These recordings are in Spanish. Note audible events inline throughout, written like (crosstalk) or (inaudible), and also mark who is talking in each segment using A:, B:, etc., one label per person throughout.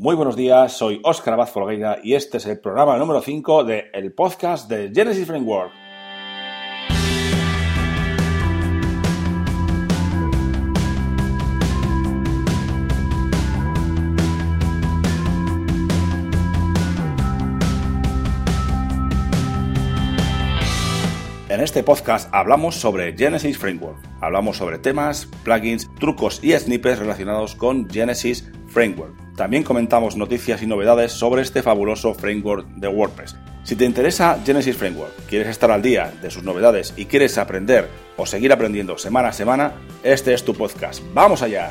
A: Muy buenos días, soy Óscar Abad Folgueira y este es el programa número 5 de el podcast de Genesis Framework. En este podcast hablamos sobre Genesis Framework. Hablamos sobre temas, plugins, trucos y snippets relacionados con Genesis Framework. También comentamos noticias y novedades sobre este fabuloso framework de WordPress. Si te interesa Genesis Framework, quieres estar al día de sus novedades y quieres aprender o seguir aprendiendo semana a semana, este es tu podcast. ¡Vamos allá!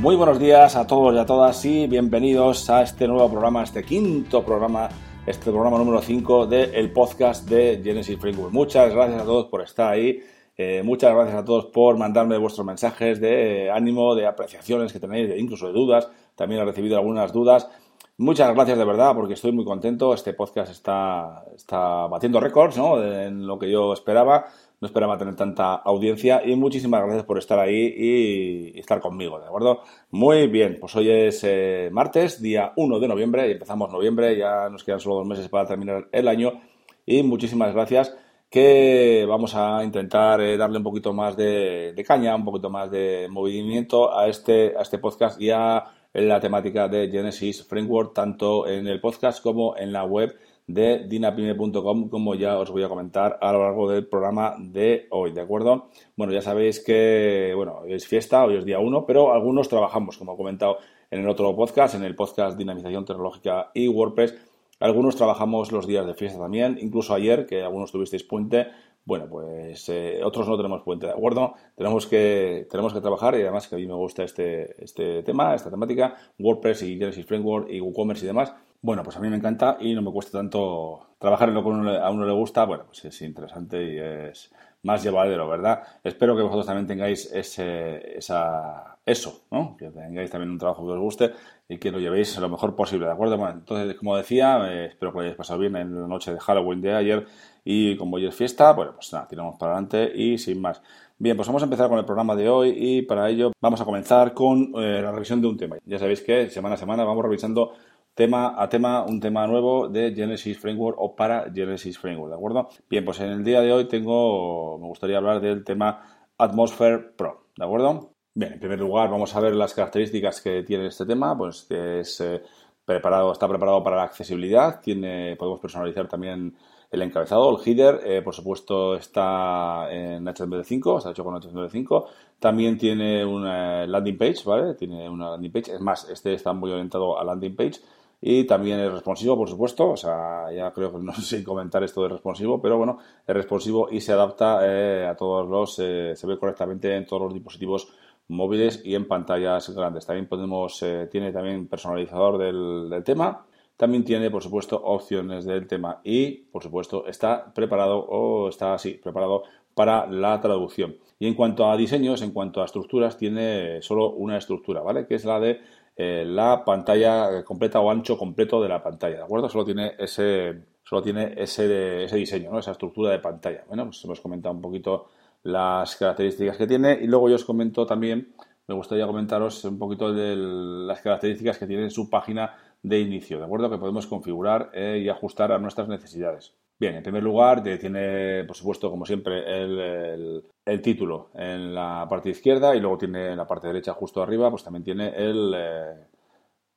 A: Muy buenos días a todos y a todas y bienvenidos a este nuevo programa, este quinto programa, este programa número 5 del podcast de Genesis Framework. Muchas gracias a todos por estar ahí. Eh, muchas gracias a todos por mandarme vuestros mensajes de ánimo, de apreciaciones que tenéis, incluso de dudas. También he recibido algunas dudas. Muchas gracias de verdad porque estoy muy contento. Este podcast está, está batiendo récords ¿no? en lo que yo esperaba no esperaba tener tanta audiencia y muchísimas gracias por estar ahí y, estar conmigo, ¿de acuerdo? Muy bien, pues hoy es eh, martes, día 1 de noviembre, y empezamos noviembre, ya nos quedan solo dos meses para terminar el año y muchísimas gracias que vamos a intentar eh, darle un poquito más de, caña, un poquito más de movimiento a este, a este podcast y a la temática de Genesis Framework, tanto en el podcast como en la web de dinapime.com, como ya os voy a comentar a lo largo del programa de hoy, ¿de acuerdo? Bueno, ya sabéis que, bueno, hoy es fiesta, hoy es día 1, pero algunos trabajamos, como he comentado en el otro podcast, en el podcast Dinamización Tecnológica y WordPress, algunos trabajamos los días de fiesta también, incluso ayer, que algunos tuvisteis puente, bueno, pues eh, otros no tenemos puente, ¿de acuerdo? Tenemos que, tenemos que trabajar y además que a mí me gusta este, este tema, esta temática, WordPress y Genesis Framework y WooCommerce y demás, bueno, pues a mí me encanta y no me cuesta tanto trabajar en lo que a uno le gusta. Bueno, pues es interesante y es más llevadero, ¿verdad? Espero que vosotros también tengáis ese, esa, eso, ¿no? Que tengáis también un trabajo que os guste y que lo llevéis lo mejor posible, ¿de acuerdo? Bueno, entonces, como decía, eh, espero que lo hayáis pasado bien en la noche de Halloween de ayer y como hoy es fiesta, bueno, pues nada, tiramos para adelante y sin más. Bien, pues vamos a empezar con el programa de hoy y para ello vamos a comenzar con eh, la revisión de un tema. Ya sabéis que semana a semana vamos revisando tema a tema, un tema nuevo de Genesis Framework o para Genesis Framework, ¿de acuerdo? Bien, pues en el día de hoy tengo, me gustaría hablar del tema Atmosphere Pro, ¿de acuerdo? Bien, en primer lugar vamos a ver las características que tiene este tema, pues es eh, preparado, está preparado para la accesibilidad, tiene, podemos personalizar también el encabezado, el header, eh, por supuesto está en HTML5, está hecho con HTML5. También tiene una landing page, ¿vale? Tiene una landing page. Es más, este está muy orientado a landing page y también es responsivo, por supuesto. O sea, ya creo que no (laughs) sé comentar esto de responsivo, pero bueno, es responsivo y se adapta eh, a todos los, eh, se ve correctamente en todos los dispositivos móviles y en pantallas grandes. También podemos, eh, tiene también personalizador del, del, tema. También tiene, por supuesto, opciones del tema y, por supuesto, está preparado o está así, preparado para la traducción. Y en cuanto a diseños, en cuanto a estructuras, tiene solo una estructura, ¿vale? Que es la de eh, la pantalla completa o ancho completo de la pantalla, ¿de acuerdo? Solo tiene ese, solo tiene ese, ese diseño. Esa estructura de pantalla. Bueno, pues hemos comentado un poquito las características que tiene y luego yo os comento también, me gustaría comentaros un poquito de las características que tiene su página de inicio, ¿de acuerdo? Que podemos configurar eh, y ajustar a nuestras necesidades. Bien, en primer lugar, tiene, por supuesto, como siempre, el, título en la parte izquierda y luego tiene en la parte derecha, justo arriba, pues también tiene el, eh,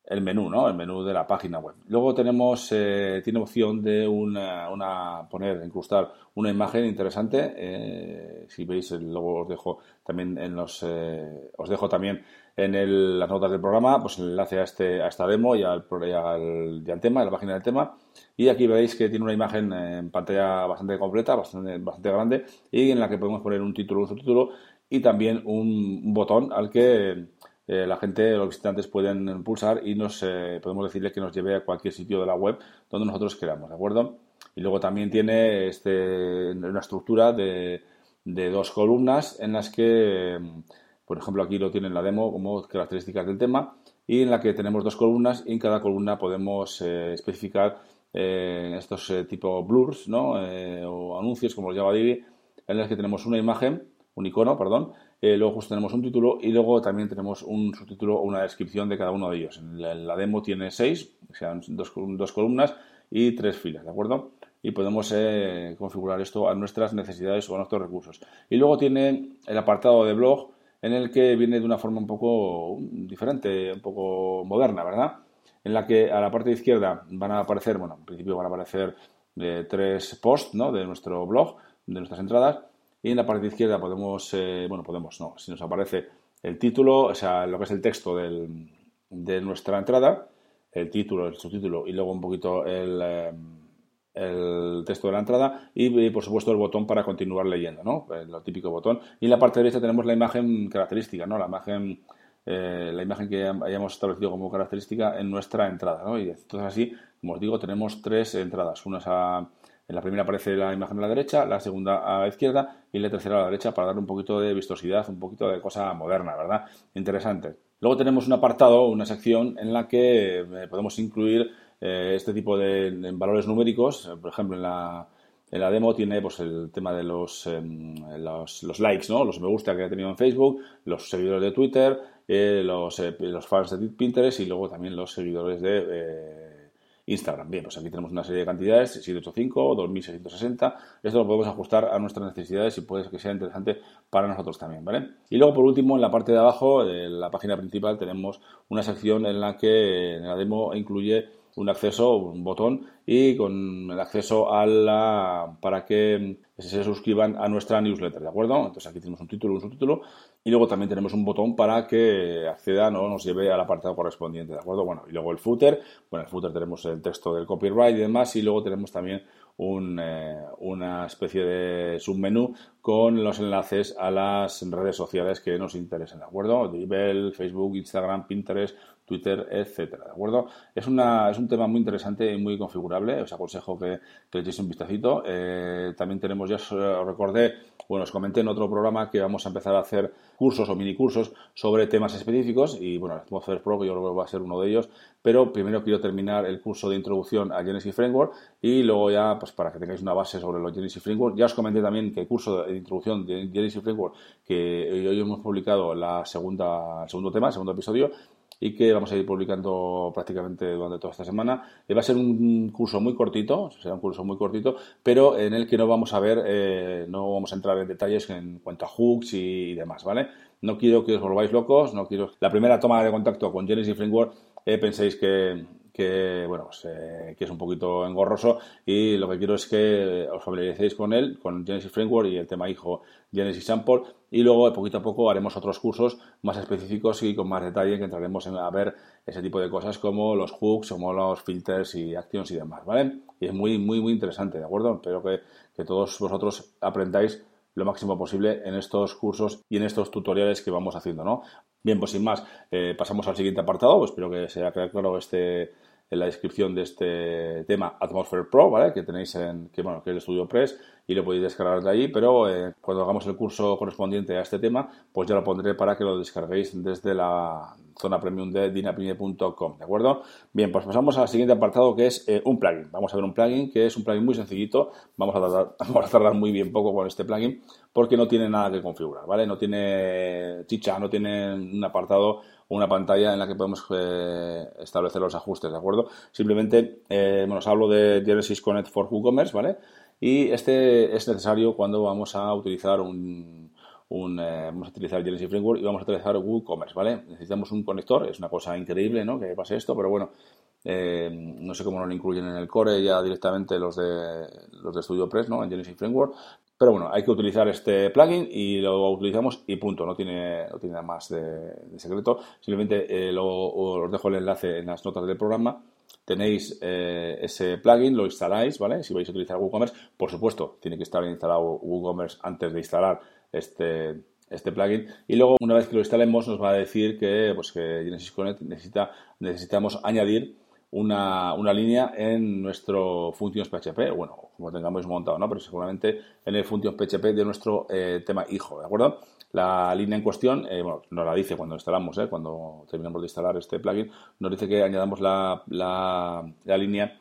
A: el menú, ¿no? El menú de la página web. Luego tenemos, eh, tiene opción de una, una, poner, incrustar una imagen interesante. Eh, si veis, luego os dejo también en los, os dejo también en las notas del programa, pues el enlace a, este, a esta demo y al, al, tema, a la página del tema. Y aquí veis que tiene una imagen en pantalla bastante completa, bastante, bastante grande, y en la que podemos poner un título, un subtítulo y también un, botón al que eh, la gente, los visitantes pueden pulsar y nos eh, podemos decirle que nos lleve a cualquier sitio de la web donde nosotros queramos, ¿de acuerdo? Y luego también tiene este, una estructura de dos columnas en las que, por ejemplo, aquí lo tiene en la demo como características del tema y en la que tenemos dos columnas y en cada columna podemos eh, especificar estos tipo blurs ¿no? o anuncios, como los llama Divi, en las que tenemos una imagen, un icono, perdón, luego justo tenemos un título y luego también tenemos un subtítulo o una descripción de cada uno de ellos. En la, demo tiene seis, o sea, dos, dos, columnas y tres filas, ¿de acuerdo? Y podemos configurar esto a nuestras necesidades o a nuestros recursos. Y luego tiene el apartado de blog, en el que viene de una forma un poco diferente, un poco moderna, ¿verdad? En la que a la parte izquierda van a aparecer, bueno, en principio van a aparecer eh, tres posts, ¿no? De nuestro blog, de nuestras entradas, y en la parte izquierda podemos, eh, bueno, podemos, no, si nos aparece el título, o sea, lo que es el texto de nuestra entrada, el título, el subtítulo y luego un poquito el... Eh, el texto de la entrada y, por supuesto el botón para continuar leyendo, ¿no? El, típico botón. Y en la parte derecha tenemos la imagen característica, ¿no? La imagen, eh, la imagen que hayamos establecido como característica en nuestra entrada, ¿no? Y entonces así, como os digo, tenemos tres entradas. Una a, la primera aparece la imagen a la derecha, la segunda a la izquierda y la tercera a la derecha para dar un poquito de vistosidad, un poquito de cosa moderna, ¿verdad? Interesante. Luego tenemos un apartado, una sección en la que eh, podemos incluir eh, este tipo de, valores numéricos. Eh, por ejemplo, en la, demo tiene pues, el tema de los, em, likes, ¿no? los me gusta que ha tenido en Facebook, los seguidores de Twitter, eh, los, los fans de Pinterest y luego también los seguidores de Instagram. Bien, pues aquí tenemos una serie de cantidades, 785, 2660. Esto lo podemos ajustar a nuestras necesidades y puede que sea interesante para nosotros también, ¿vale? Y luego, por último, en la parte de abajo de la página principal tenemos una sección en la que la demo incluye un acceso, un botón y con el acceso a la para que se suscriban a nuestra newsletter, ¿de acuerdo? Entonces aquí tenemos un título, un subtítulo y luego también tenemos un botón para que accedan o nos lleve al apartado correspondiente, ¿de acuerdo? Bueno, y luego el footer, bueno, en el footer tenemos el texto del copyright y demás y luego tenemos también un, eh, una especie de submenú con los enlaces a las redes sociales que nos interesen, ¿de acuerdo? Dribble, Facebook, Instagram, Pinterest, Twitter, etcétera, ¿de acuerdo? Es, una, es un tema muy interesante y muy configurable, os aconsejo que, le echéis un vistacito. Eh, también tenemos, ya os recordé, bueno, os comenté en otro programa que vamos a empezar a hacer cursos o mini cursos sobre temas específicos y, bueno, Atmosphere Pro, que yo creo que va a ser uno de ellos, pero primero quiero terminar el curso de introducción a Genesis Framework y luego ya, pues para que tengáis una base sobre los Genesis Framework, ya os comenté también que el curso de introducción de Genesis Framework que hoy hemos publicado la segunda, el segundo tema, el segundo episodio, y que vamos a ir publicando prácticamente durante toda esta semana. Eh, va a ser un curso muy cortito, será un curso muy cortito, pero en el que no vamos a ver, eh, no vamos a entrar en detalles en cuanto a hooks y, demás, ¿vale? No quiero que os volváis locos, no quiero... La primera toma de contacto con Genesis Framework eh, penséis que, que bueno pues, eh, que es un poquito engorroso y lo que quiero es que os familiaricéis con él, con Genesis Framework y el tema hijo Genesis Sample y luego poquito a poco haremos otros cursos más específicos y con más detalle que entraremos a ver ese tipo de cosas como los hooks, como los filters y actions y demás, ¿vale? Y es muy, muy, muy interesante, ¿de acuerdo? Espero que, que todos vosotros aprendáis lo máximo posible en estos cursos y en estos tutoriales que vamos haciendo, ¿no? Bien, pues sin más, eh, pasamos al siguiente apartado. Pues espero que sea claro este, en la descripción de este tema Atmosphere Pro, ¿vale? Que tenéis en, que bueno, que es el Studio Press y lo podéis descargar de ahí, pero eh, cuando hagamos el curso correspondiente a este tema, pues ya lo pondré para que lo descarguéis desde la zona premium de dinapine.com, ¿de acuerdo? Bien, pues pasamos al siguiente apartado que es eh, un plugin. Vamos a ver un plugin que es un plugin muy sencillito, vamos a, tardar, (laughs) vamos a tardar muy bien poco con este plugin porque no tiene nada que configurar, ¿vale? No tiene chicha, no tiene un apartado una pantalla en la que podemos eh, establecer los ajustes, ¿de acuerdo? Simplemente, bueno, os hablo de Genesis Connect for WooCommerce, ¿vale? Y este es necesario cuando vamos a utilizar un, eh, vamos a utilizar Genesis Framework y vamos a utilizar WooCommerce, ¿vale? Necesitamos un conector, es una cosa increíble, ¿no? Que pase esto, pero bueno, eh, no sé cómo lo incluyen en el core ya directamente los de los de StudioPress, ¿no? En Genesis Framework. Pero bueno, hay que utilizar este plugin y lo utilizamos y punto, no tiene, no tiene nada más de, secreto. Simplemente eh, os dejo el enlace en las notas del programa tenéis eh, ese plugin, lo instaláis, ¿vale? Si vais a utilizar WooCommerce, por supuesto, tiene que estar instalado WooCommerce antes de instalar este, este plugin. Y luego, una vez que lo instalemos, nos va a decir que, pues, que Genesis Connect necesita, necesitamos añadir una, una, línea en nuestro Functions PHP, bueno, como tengamos montado, ¿no? Pero seguramente en el Functions PHP de nuestro eh, tema hijo, ¿de acuerdo? La línea en cuestión, eh, bueno, nos la dice cuando instalamos, ¿eh? cuando terminamos de instalar este plugin, nos dice que añadamos la, la, la línea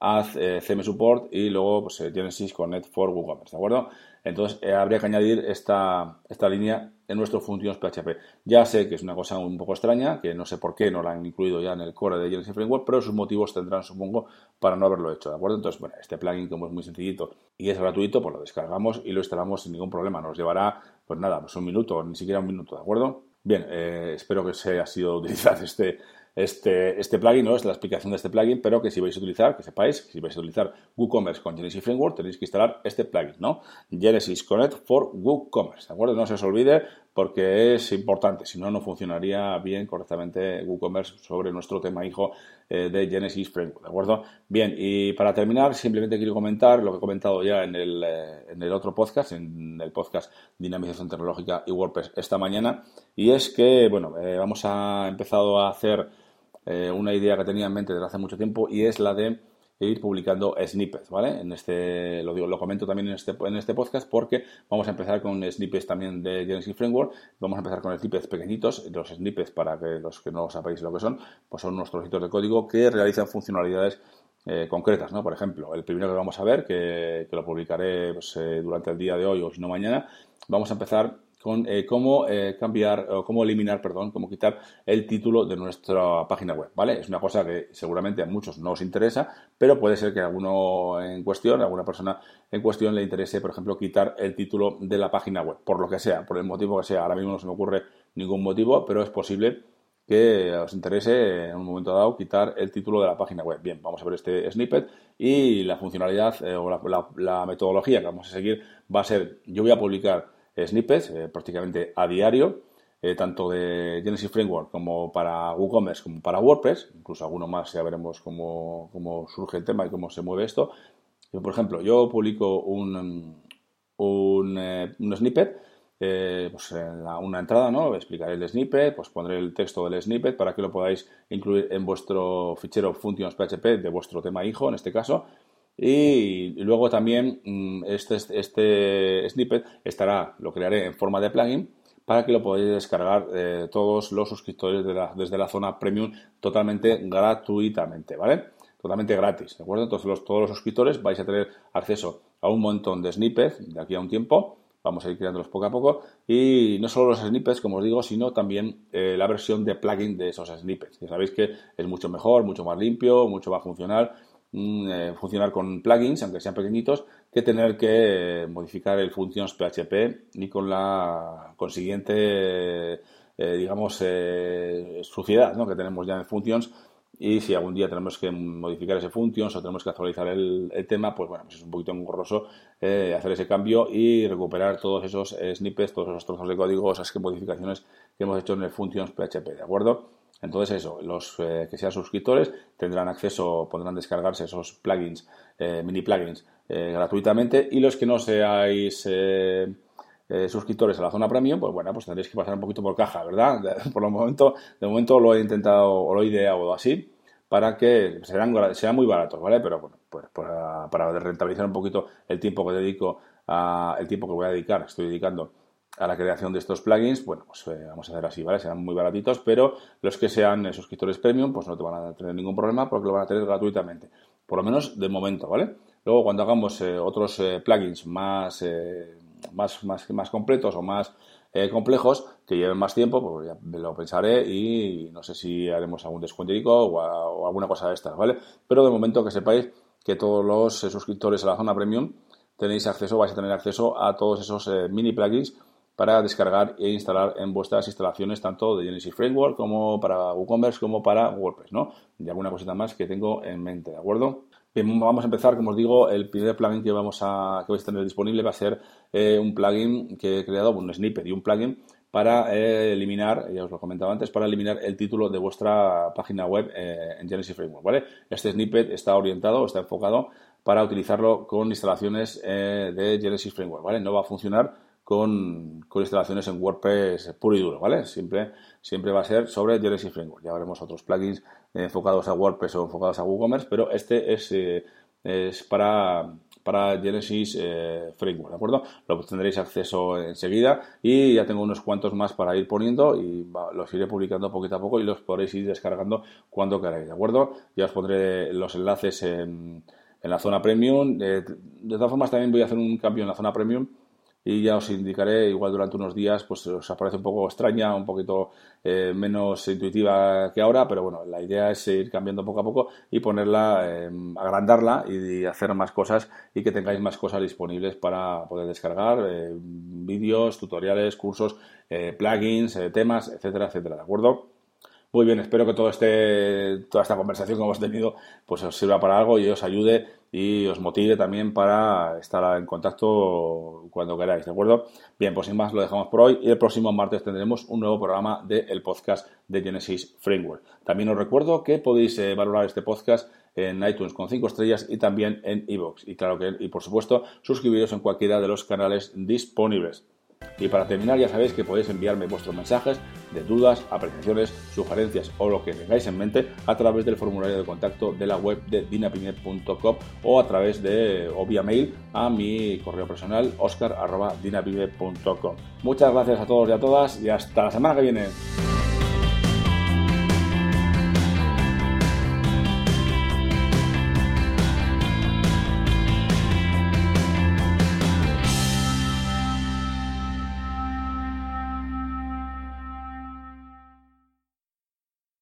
A: Add eh, CM Support y luego pues, eh, Genesis Connect for WooCommerce, ¿de acuerdo? Entonces eh, habría que añadir esta, esta línea en nuestro Functions PHP. Ya sé que es una cosa un poco extraña, que no sé por qué no la han incluido ya en el core de Genesis Framework, pero sus motivos tendrán, supongo, para no haberlo hecho, ¿de acuerdo? Entonces, bueno, este plugin como es muy sencillito y es gratuito, pues lo descargamos y lo instalamos sin ningún problema. Nos llevará, pues nada, pues un minuto, ni siquiera un minuto, ¿de acuerdo? Bien, espero que se haya sido utilizar (laughs) este, este, este plugin, ¿no? Es la explicación de este plugin, pero que si vais a utilizar, que sepáis, que si vais a utilizar WooCommerce con Genesis Framework, tenéis que instalar este plugin, ¿no? Genesis Connect for WooCommerce, ¿de acuerdo? No se os olvide porque es importante, si no, no funcionaría bien correctamente WooCommerce sobre nuestro tema hijo eh, de Genesis Framework, ¿de acuerdo? Bien, y para terminar, simplemente quiero comentar lo que he comentado ya en el, eh, en el otro podcast, en el podcast Dinamización Tecnológica y WordPress esta mañana, y es que, bueno, eh, vamos a empezado a hacer eh, una idea que tenía en mente desde hace mucho tiempo y es la de ir publicando snippets, ¿vale? En este, lo digo, lo comento también en este, en este podcast porque vamos a empezar con snippets también de Genesis Framework, vamos a empezar con snippets pequeñitos, los snippets para que los que no sabéis lo que son, pues son unos trocitos de código que realizan funcionalidades eh, concretas, ¿no? Por ejemplo, el primero que vamos a ver, que, lo publicaré pues, eh, durante el día de hoy o si no mañana, vamos a empezar con eh, cómo eh, cambiar o cómo eliminar, perdón, cómo quitar el título de nuestra página web, ¿vale? Es una cosa que seguramente a muchos no os interesa, pero puede ser que a alguno en cuestión, a alguna persona en cuestión le interese, por ejemplo, quitar el título de la página web, por lo que sea, por el motivo que sea. Ahora mismo no se me ocurre ningún motivo, pero es posible que os interese en un momento dado quitar el título de la página web. Bien, vamos a ver este snippet y la funcionalidad eh, o la metodología que vamos a seguir va a ser, yo voy a publicar snippets eh, prácticamente a diario, eh, tanto de Genesis Framework como para WooCommerce como para WordPress, incluso alguno más ya veremos cómo, surge el tema y cómo se mueve esto. por ejemplo, yo publico un, un, eh, snippet, pues en una entrada, ¿no? Explicaré el snippet, pues pondré el texto del snippet para que lo podáis incluir en vuestro fichero functions PHP de vuestro tema hijo, en este caso, y luego también mm, este, este snippet estará, lo crearé en forma de plugin para que lo podáis descargar eh, todos los suscriptores desde la zona premium totalmente gratuitamente, ¿vale? Totalmente gratis, ¿de acuerdo? Entonces todos los suscriptores vais a tener acceso a un montón de snippets de aquí a un tiempo. Vamos a ir creándolos poco a poco. Y no solo los snippets, como os digo, sino también eh, la versión de plugin de esos snippets. Ya sabéis que es mucho mejor, mucho más limpio, mucho más funcional eh, funcionar con plugins, aunque sean pequeñitos, que tener que modificar el functions PHP y con la consiguiente, eh, digamos, eh, suciedad que tenemos ya en functions. Y si algún día tenemos que modificar ese functions o tenemos que actualizar el, tema, pues bueno, pues es un poquito engorroso hacer ese cambio y recuperar todos esos snippets, todos esos trozos de código, esas modificaciones que hemos hecho en el functions PHP, ¿de acuerdo? Entonces eso, los eh, que sean suscriptores tendrán acceso, podrán descargarse esos plugins, eh, mini plugins eh, gratuitamente y los que no seáis suscriptores a la zona premium, pues bueno, pues tendréis que pasar un poquito por caja, ¿verdad? (laughs) por el momento, de momento lo he intentado o lo he ideado así para que sean muy baratos, ¿vale? Pero bueno, pues para, para rentabilizar un poquito el tiempo que dedico a, el tiempo que voy a dedicar, estoy dedicando a la creación de estos plugins, bueno, pues eh, vamos a hacer así, ¿vale? Serán muy baratitos, pero los que sean eh, suscriptores premium, pues no te van a tener ningún problema porque lo van a tener gratuitamente. Por lo menos de momento, ¿vale? Luego, cuando hagamos eh, otros plugins más, más, más, más completos o más complejos, que lleven más tiempo, pues ya lo pensaré y no sé si haremos algún descuento o, o alguna cosa de estas, ¿vale? Pero de momento que sepáis que todos los suscriptores a la zona premium tenéis acceso, vais a tener acceso a todos esos mini plugins para descargar e instalar en vuestras instalaciones tanto de Genesis Framework como para WooCommerce como para WordPress, ¿no? Y alguna cosita más que tengo en mente, ¿de acuerdo? Bien, vamos a empezar, como os digo, el primer plugin que vamos a que vais a tener disponible va a ser eh, un plugin que he creado, un snippet y un plugin para eh, eliminar, ya os lo comentaba antes, para eliminar el título de vuestra página web eh, en Genesis Framework, ¿vale? Este snippet está orientado, está enfocado para utilizarlo con instalaciones de Genesis Framework, ¿vale? No va a funcionar con, instalaciones en WordPress puro y duro, ¿vale? Siempre, siempre va a ser sobre Genesis Framework. Ya veremos otros plugins enfocados a WordPress o enfocados a WooCommerce, pero este es, eh, es para, para Genesis eh, Framework, ¿de acuerdo? Lo tendréis acceso enseguida y ya tengo unos cuantos más para ir poniendo y los iré publicando poquito a poco y los podréis ir descargando cuando queráis, ¿de acuerdo? Ya os pondré los enlaces en, en la zona premium. de todas formas, también voy a hacer un cambio en la zona premium y ya os indicaré, igual durante unos días, pues os aparece un poco extraña, un poquito eh, menos intuitiva que ahora, pero bueno, la idea es ir cambiando poco a poco y ponerla, em, agrandarla y hacer más cosas y que tengáis más cosas disponibles para poder descargar, eh, vídeos, tutoriales, cursos, eh, plugins, temas, etcétera, etcétera, ¿de acuerdo? Muy bien, espero que todo este, toda esta conversación que hemos tenido pues os sirva para algo y os ayude y os motive también para estar en contacto cuando queráis, ¿de acuerdo? Bien, pues sin más lo dejamos por hoy y el próximo martes tendremos un nuevo programa del podcast de Genesis Framework. También os recuerdo que podéis eh, valorar este podcast en iTunes con 5 estrellas y también en iVoox. Y claro que, y por supuesto, suscribiros en cualquiera de los canales disponibles. Y para terminar ya sabéis que podéis enviarme vuestros mensajes de dudas, apreciaciones, sugerencias o lo que tengáis en mente a través del formulario de contacto de la web de dinapime.com o a través de o vía mail a mi correo personal oscar.dinapime.com. Muchas gracias a todos y a todas y hasta la semana que viene.